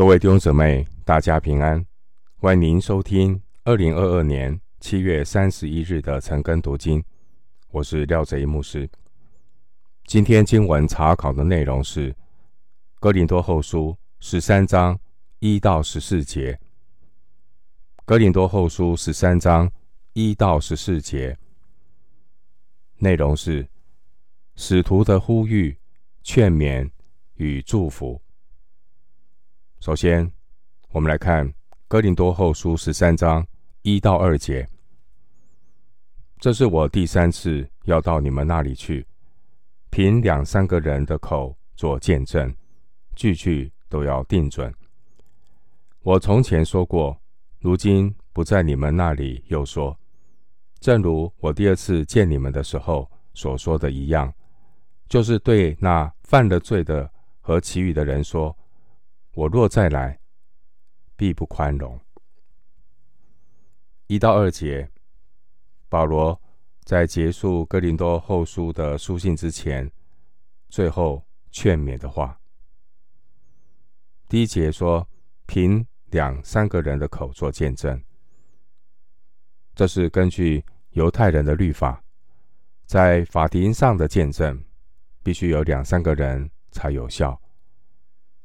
各位弟兄姊妹，大家平安！欢迎您收听二零二二年七月三十一日的晨更读经。我是廖泽一牧师。今天经文查考的内容是《哥林多后书》十三章一到十四节。《哥林多后书》十三章一到十四节内容是使徒的呼吁、劝勉与祝福。首先，我们来看《哥林多后书》十三章一到二节。这是我第三次要到你们那里去，凭两三个人的口做见证，句句都要定准。我从前说过，如今不在你们那里又说，正如我第二次见你们的时候所说的一样，就是对那犯了罪的和其余的人说。我若再来，必不宽容。一到二节，保罗在结束哥林多后书的书信之前，最后劝勉的话。第一节说：“凭两三个人的口做见证。”这是根据犹太人的律法，在法庭上的见证，必须有两三个人才有效。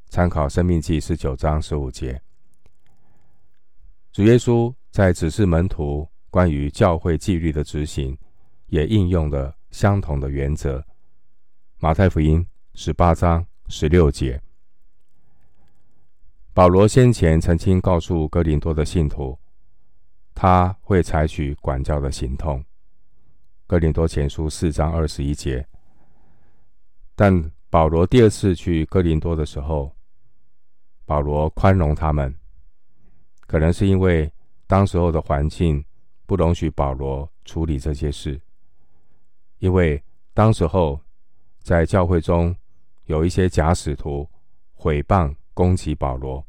参考《生命记》十九章十五节，主耶稣在指示门徒关于教会纪律的执行，也应用了相同的原则。马太福音十八章十六节，保罗先前曾经告诉哥林多的信徒，他会采取管教的行动。哥林多前书四章二十一节，但保罗第二次去哥林多的时候，保罗宽容他们，可能是因为当时候的环境不容许保罗处理这些事，因为当时候在教会中有一些假使徒毁谤攻击保罗，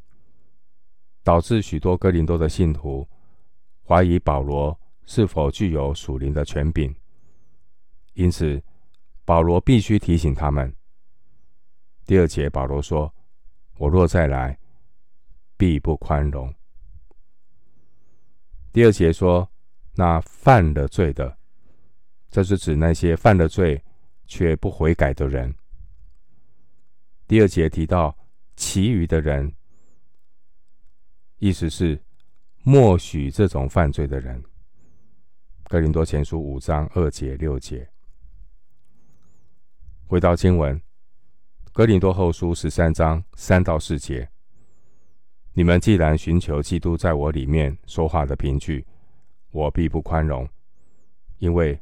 导致许多哥林多的信徒怀疑保罗是否具有属灵的权柄，因此保罗必须提醒他们。第二节，保罗说。我若再来，必不宽容。第二节说，那犯了罪的，这是指那些犯了罪却不悔改的人。第二节提到其余的人，意思是默许这种犯罪的人。哥林多前书五章二节六节，回到经文。哥林多后书十三章三到四节：你们既然寻求基督在我里面说话的凭据，我必不宽容，因为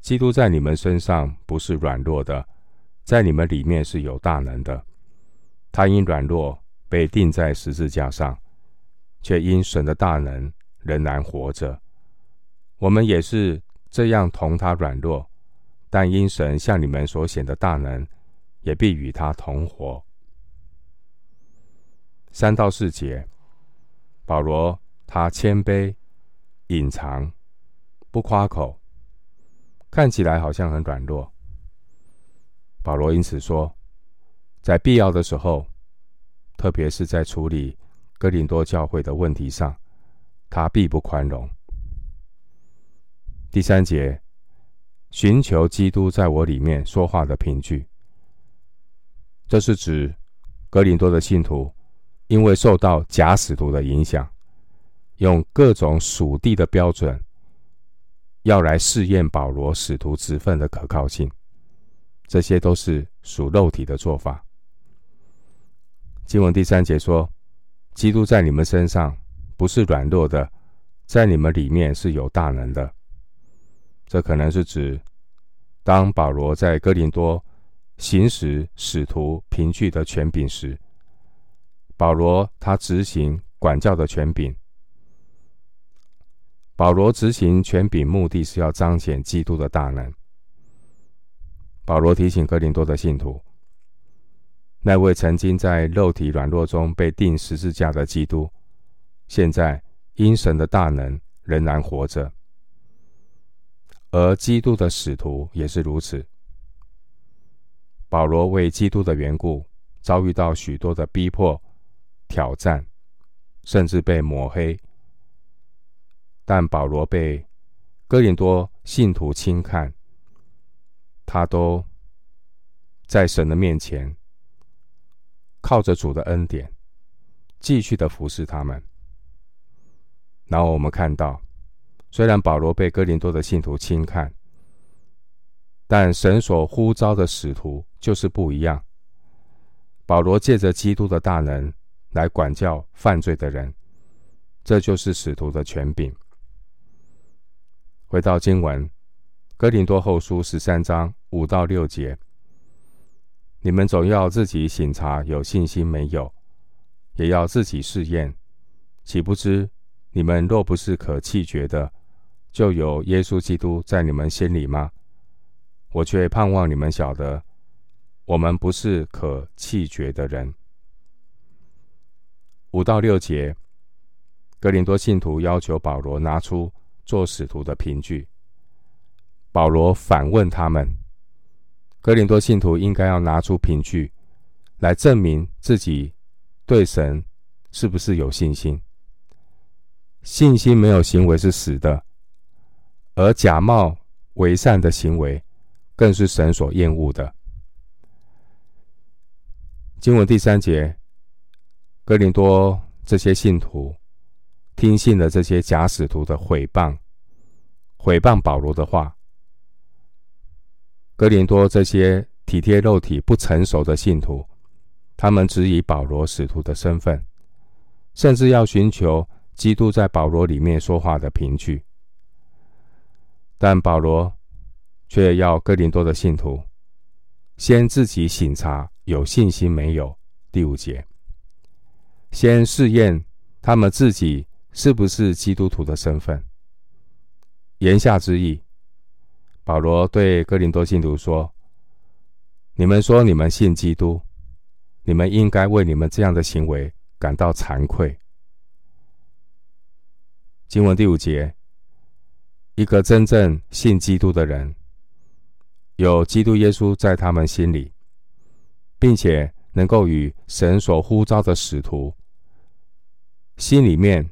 基督在你们身上不是软弱的，在你们里面是有大能的。他因软弱被钉在十字架上，却因神的大能仍然活着。我们也是这样同他软弱，但因神向你们所显的大能。也必与他同活。三到四节，保罗他谦卑、隐藏、不夸口，看起来好像很软弱。保罗因此说，在必要的时候，特别是在处理哥林多教会的问题上，他必不宽容。第三节，寻求基督在我里面说话的凭据。这是指哥林多的信徒，因为受到假使徒的影响，用各种属地的标准，要来试验保罗使徒职分的可靠性。这些都是属肉体的做法。经文第三节说：“基督在你们身上不是软弱的，在你们里面是有大能的。”这可能是指当保罗在哥林多。行使使徒凭据的权柄时，保罗他执行管教的权柄。保罗执行权柄目的是要彰显基督的大能。保罗提醒哥林多的信徒，那位曾经在肉体软弱中被钉十字架的基督，现在因神的大能仍然活着，而基督的使徒也是如此。保罗为基督的缘故，遭遇到许多的逼迫，挑战，甚至被抹黑。但保罗被哥林多信徒轻看，他都在神的面前，靠着主的恩典，继续的服侍他们。然后我们看到，虽然保罗被哥林多的信徒轻看，但神所呼召的使徒就是不一样。保罗借着基督的大能来管教犯罪的人，这就是使徒的权柄。回到经文，《哥林多后书》十三章五到六节：你们总要自己省察有信心没有，也要自己试验。岂不知你们若不是可弃绝的，就有耶稣基督在你们心里吗？我却盼望你们晓得，我们不是可弃绝的人。五到六节，哥林多信徒要求保罗拿出。做使徒的凭据，保罗反问他们：哥林多信徒应该要拿出凭据来证明自己对神是不是有信心？信心没有行为是死的，而假冒为善的行为更是神所厌恶的。经文第三节，哥林多这些信徒。听信了这些假使徒的毁谤，毁谤保罗的话。哥林多这些体贴肉体、不成熟的信徒，他们只以保罗使徒的身份，甚至要寻求基督在保罗里面说话的凭据。但保罗却要哥林多的信徒先自己省察有信心没有。第五节，先试验他们自己。是不是基督徒的身份？言下之意，保罗对哥林多信徒说：“你们说你们信基督，你们应该为你们这样的行为感到惭愧。”经文第五节，一个真正信基督的人，有基督耶稣在他们心里，并且能够与神所呼召的使徒心里面。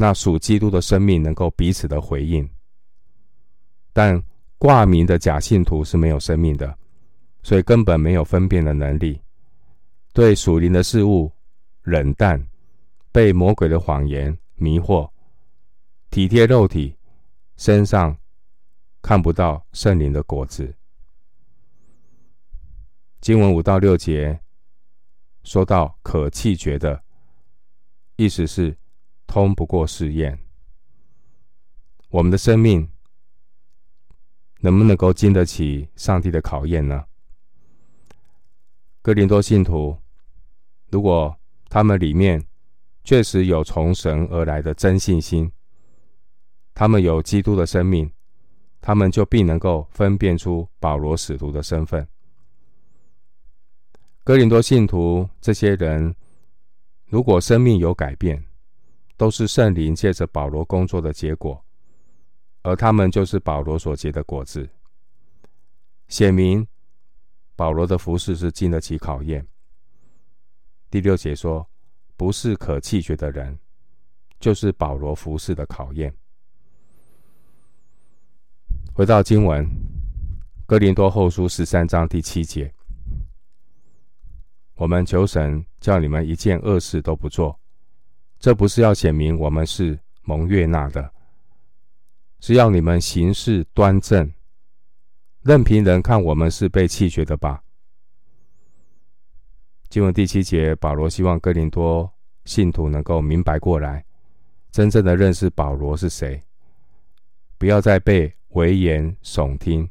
那属基督的生命能够彼此的回应，但挂名的假信徒是没有生命的，所以根本没有分辨的能力，对属灵的事物冷淡，被魔鬼的谎言迷惑，体贴肉体，身上看不到圣灵的果子。经文五到六节说到可弃绝的，意思是。通不过试验，我们的生命能不能够经得起上帝的考验呢？哥林多信徒，如果他们里面确实有从神而来的真信心，他们有基督的生命，他们就必能够分辨出保罗使徒的身份。哥林多信徒这些人，如果生命有改变，都是圣灵借着保罗工作的结果，而他们就是保罗所结的果子。显明保罗的服事是经得起考验。第六节说，不是可弃绝的人，就是保罗服事的考验。回到经文，哥林多后书十三章第七节，我们求神叫你们一件恶事都不做。这不是要显明我们是蒙悦纳的，是要你们行事端正，任凭人看我们是被弃绝的吧。经文第七节，保罗希望哥林多信徒能够明白过来，真正的认识保罗是谁，不要再被危言耸听，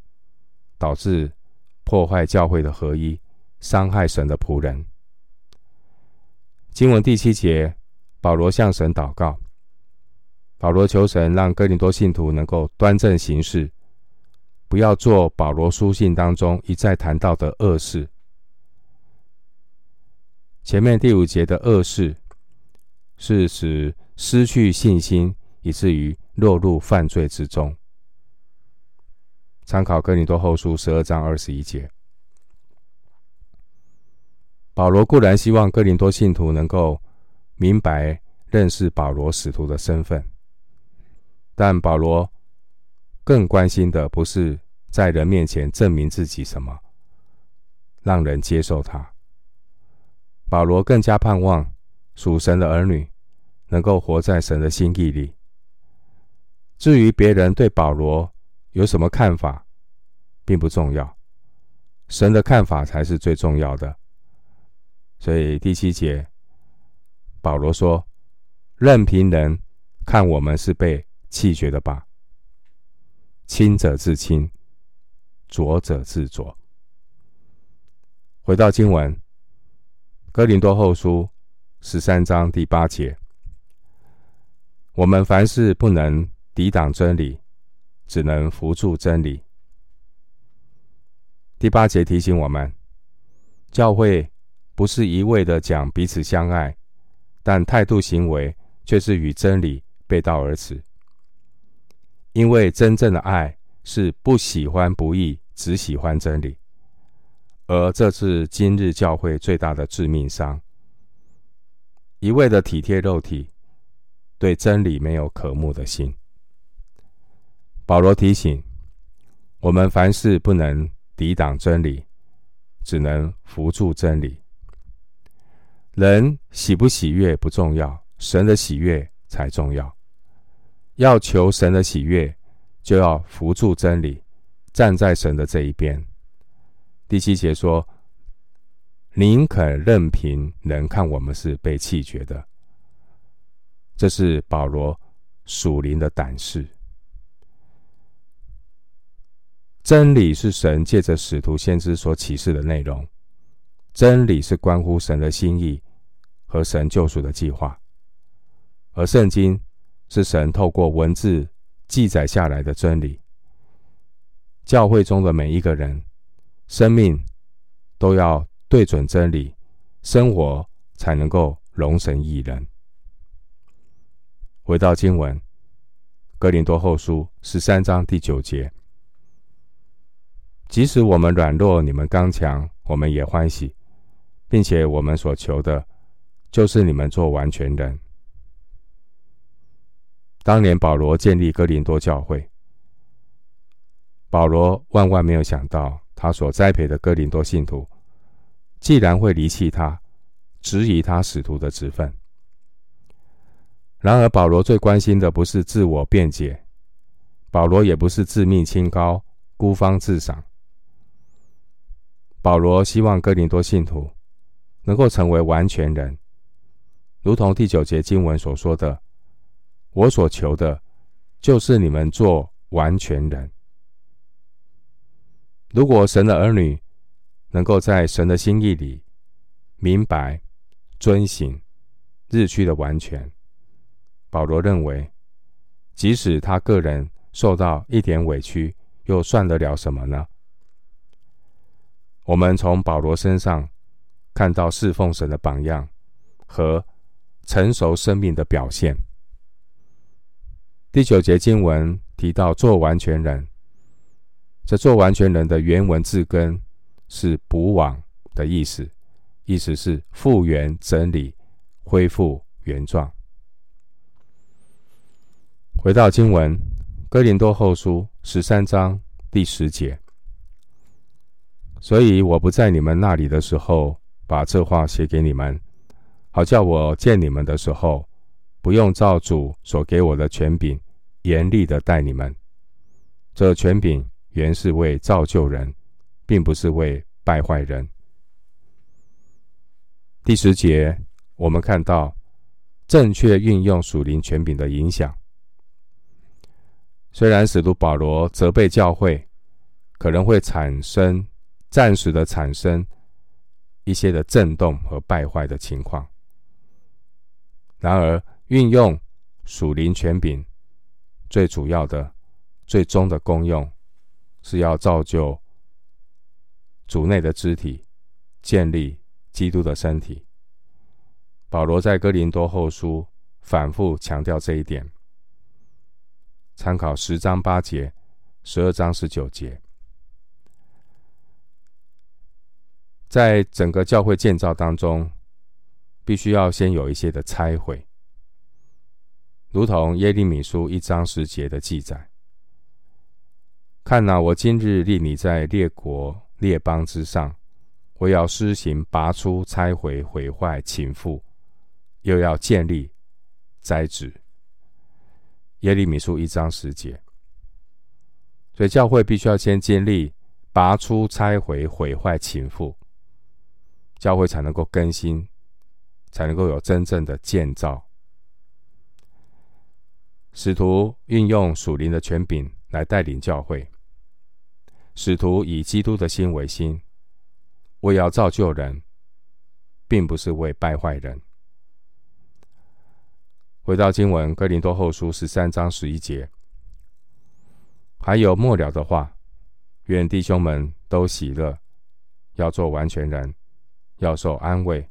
导致破坏教会的合一，伤害神的仆人。经文第七节。保罗向神祷告，保罗求神让哥林多信徒能够端正行事，不要做保罗书信当中一再谈到的恶事。前面第五节的恶事，是指失去信心，以至于落入犯罪之中。参考哥林多后书十二章二十一节。保罗固然希望哥林多信徒能够明白认识保罗使徒的身份，但保罗更关心的不是在人面前证明自己什么，让人接受他。保罗更加盼望属神的儿女能够活在神的心意里。至于别人对保罗有什么看法，并不重要，神的看法才是最重要的。所以第七节，保罗说：“任凭人看我们是被弃绝的吧，亲者自亲，浊者自浊。”回到经文，《哥林多后书》十三章第八节：“我们凡事不能抵挡真理，只能扶助真理。”第八节提醒我们，教会不是一味的讲彼此相爱，但态度行为却是与真理背道而驰。因为真正的爱是不喜欢不义，只喜欢真理，而这是今日教会最大的致命伤。一味的体贴肉体，对真理没有渴慕的心。保罗提醒我们，凡事不能。抵挡真理，只能扶助真理。人喜不喜悦不重要，神的喜悦才重要。要求神的喜悦，就要扶助真理，站在神的这一边。第七节说：“宁肯任凭人看我们是被弃绝的。”这是保罗属灵的胆识。真理是神借着使徒先知所启示的内容，真理是关乎神的心意和神救赎的计划，而圣经是神透过文字记载下来的真理。教会中的每一个人，生命都要对准真理，生活才能够容神益人。回到经文，哥林多后书十三章第九节。即使我们软弱，你们刚强，我们也欢喜，并且我们所求的，就是你们做完全人。当年保罗建立哥林多教会，保罗万万没有想到，他所栽培的哥林多信徒，既然会离弃他，质疑他使徒的职分。然而，保罗最关心的不是自我辩解，保罗也不是自命清高、孤芳自赏。保罗希望哥林多信徒能够成为完全人，如同第九节经文所说的：“我所求的，就是你们做完全人。”如果神的儿女能够在神的心意里明白、遵行、日趋的完全，保罗认为，即使他个人受到一点委屈，又算得了什么呢？我们从保罗身上看到侍奉神的榜样和成熟生命的表现。第九节经文提到“做完全人”，这“做完全人”的原文字根是“补网”的意思，意思是复原、整理、恢复原状。回到经文，《哥林多后书》十三章第十节。所以我不在你们那里的时候，把这话写给你们，好叫我见你们的时候，不用照主所给我的权柄，严厉的待你们。这权柄原是为造就人，并不是为败坏人。第十节，我们看到正确运用属灵权柄的影响。虽然使徒保罗责备教会，可能会产生。暂时的产生一些的震动和败坏的情况。然而，运用属灵权柄，最主要的、最终的功用，是要造就主内的肢体，建立基督的身体。保罗在哥林多后书反复强调这一点。参考十章八节、十二章十九节。在整个教会建造当中，必须要先有一些的拆毁，如同耶利米书一章十节的记载。看哪，我今日立你在列国列邦之上，我要施行拔出、拆毁、毁坏、倾覆，又要建立、栽植。耶利米书一章十节，所以教会必须要先建立、拔出、拆毁、毁坏、倾覆，教会才能够更新，才能够有真正的建造。使徒运用属灵的权柄来带领教会。使徒以基督的心为心，为要造就人，并不是为败坏人。回到经文，哥林多后书十三章十一节，还有末了的话，愿弟兄们都喜乐，要做完全人，要受安慰，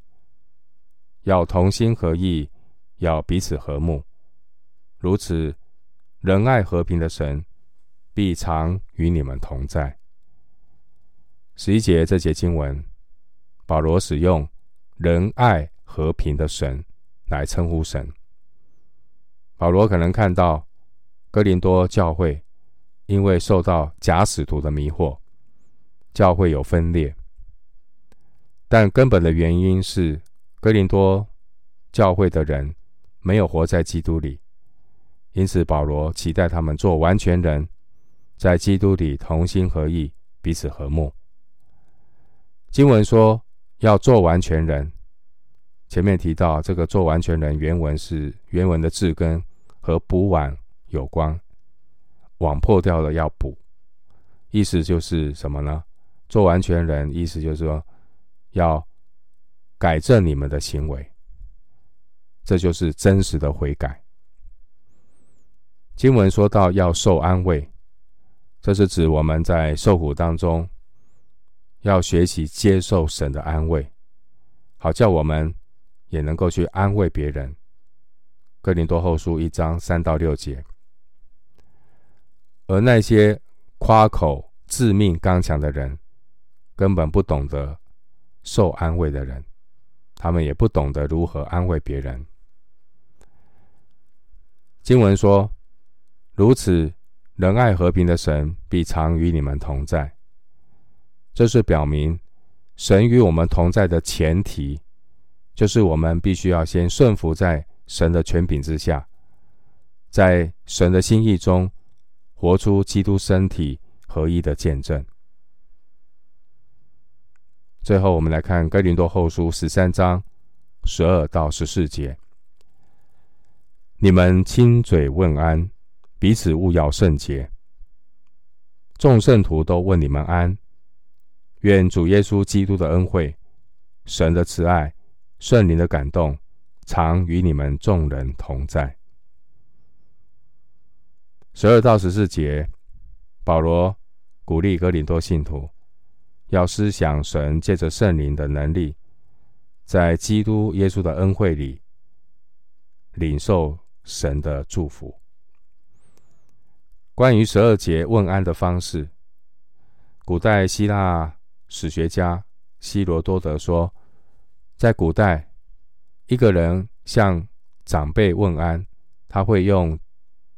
要同心合意，要彼此和睦。如此，仁爱和平的神。必常与你们同在。十一节这节经文，保罗使用仁爱和平的神来称呼神。保罗可能看到哥林多教会因为受到假使徒的迷惑，教会有分裂，但根本的原因是哥林多教会的人没有活在基督里，因此保罗期待他们做完全人。在基督里同心合意，彼此和睦。经文说要做完全人，前面提到这个做完全人，原文是原文的字根和补碗有关，网破掉了要补，意思就是什么呢？做完全人，意思就是说要改正你们的行为，这就是真实的悔改。经文说到要受安慰。这是指我们在受苦当中，要学习接受神的安慰，好叫我们也能够去安慰别人。哥林多后书一章三到六节。而那些夸口自命刚强的人，根本不懂得受安慰的人，他们也不懂得如何安慰别人。经文说：“如此。”仁爱和平的神必常与你们同在。这是表明神与我们同在的前提，就是我们必须要先顺服在神的权柄之下，在神的心意中活出基督身体合一的见证。最后，我们来看哥林多后书十三章十二到十四节：你们亲嘴问安。彼此勿要圣洁，众圣徒都问你们安。愿主耶稣基督的恩惠、神的慈爱、圣灵的感动，常与你们众人同在。十二到十四节，保罗鼓励哥林多信徒要思想神借着圣灵的能力，在基督耶稣的恩惠里领受神的祝福。关于十二节问安的方式，古代希腊史学家希罗多德说，在古代，一个人向长辈问安，他会用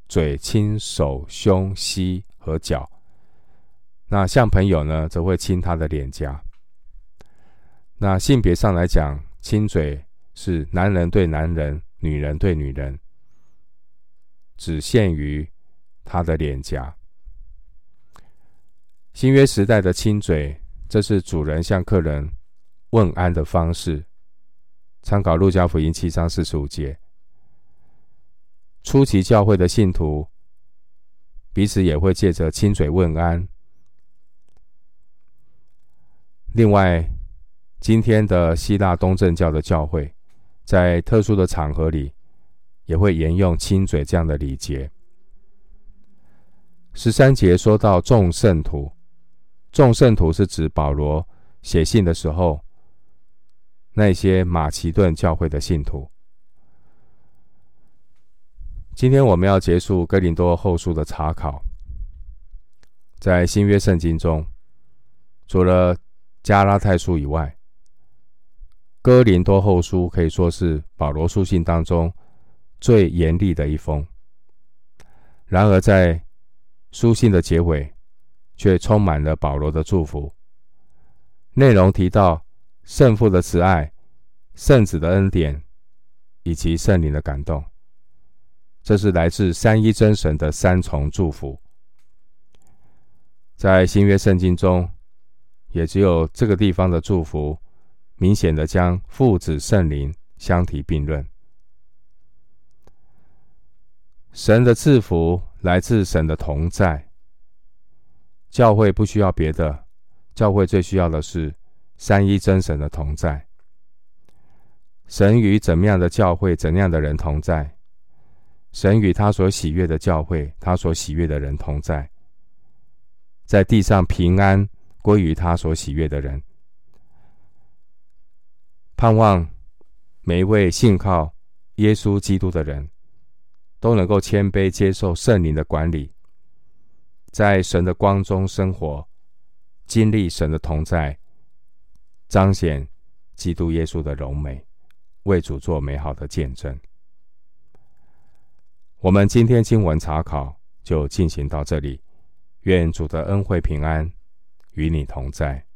嘴亲手、胸、膝和脚；那向朋友呢，则会亲他的脸颊。那性别上来讲，亲嘴是男人对男人，女人对女人，只限于。他的脸颊。新约时代的亲嘴，这是主人向客人问安的方式。参考路加福音七章四十五节。初期教会的信徒彼此也会借着亲嘴问安。另外，今天的希腊东正教的教会，在特殊的场合里，也会沿用亲嘴这样的礼节。十三节说到众圣徒，众圣徒是指保罗写信的时候，那些马其顿教会的信徒。今天我们要结束哥林多后书的查考，在新约圣经中，除了加拉太书以外，哥林多后书可以说是保罗书信当中最严厉的一封。然而，在书信的结尾，却充满了保罗的祝福。内容提到圣父的慈爱、圣子的恩典以及圣灵的感动，这是来自三一真神的三重祝福。在新约圣经中，也只有这个地方的祝福，明显的将父子圣灵相提并论。神的赐福来自神的同在。教会不需要别的，教会最需要的是三一真神的同在。神与怎么样的教会、怎样的人同在？神与他所喜悦的教会、他所喜悦的人同在，在地上平安归于他所喜悦的人。盼望每一位信靠耶稣基督的人都能够谦卑接受圣灵的管理。在神的光中生活，经历神的同在，彰显基督耶稣的荣美，为主做美好的见证。我们今天经文查考就进行到这里，愿主的恩惠平安与你同在。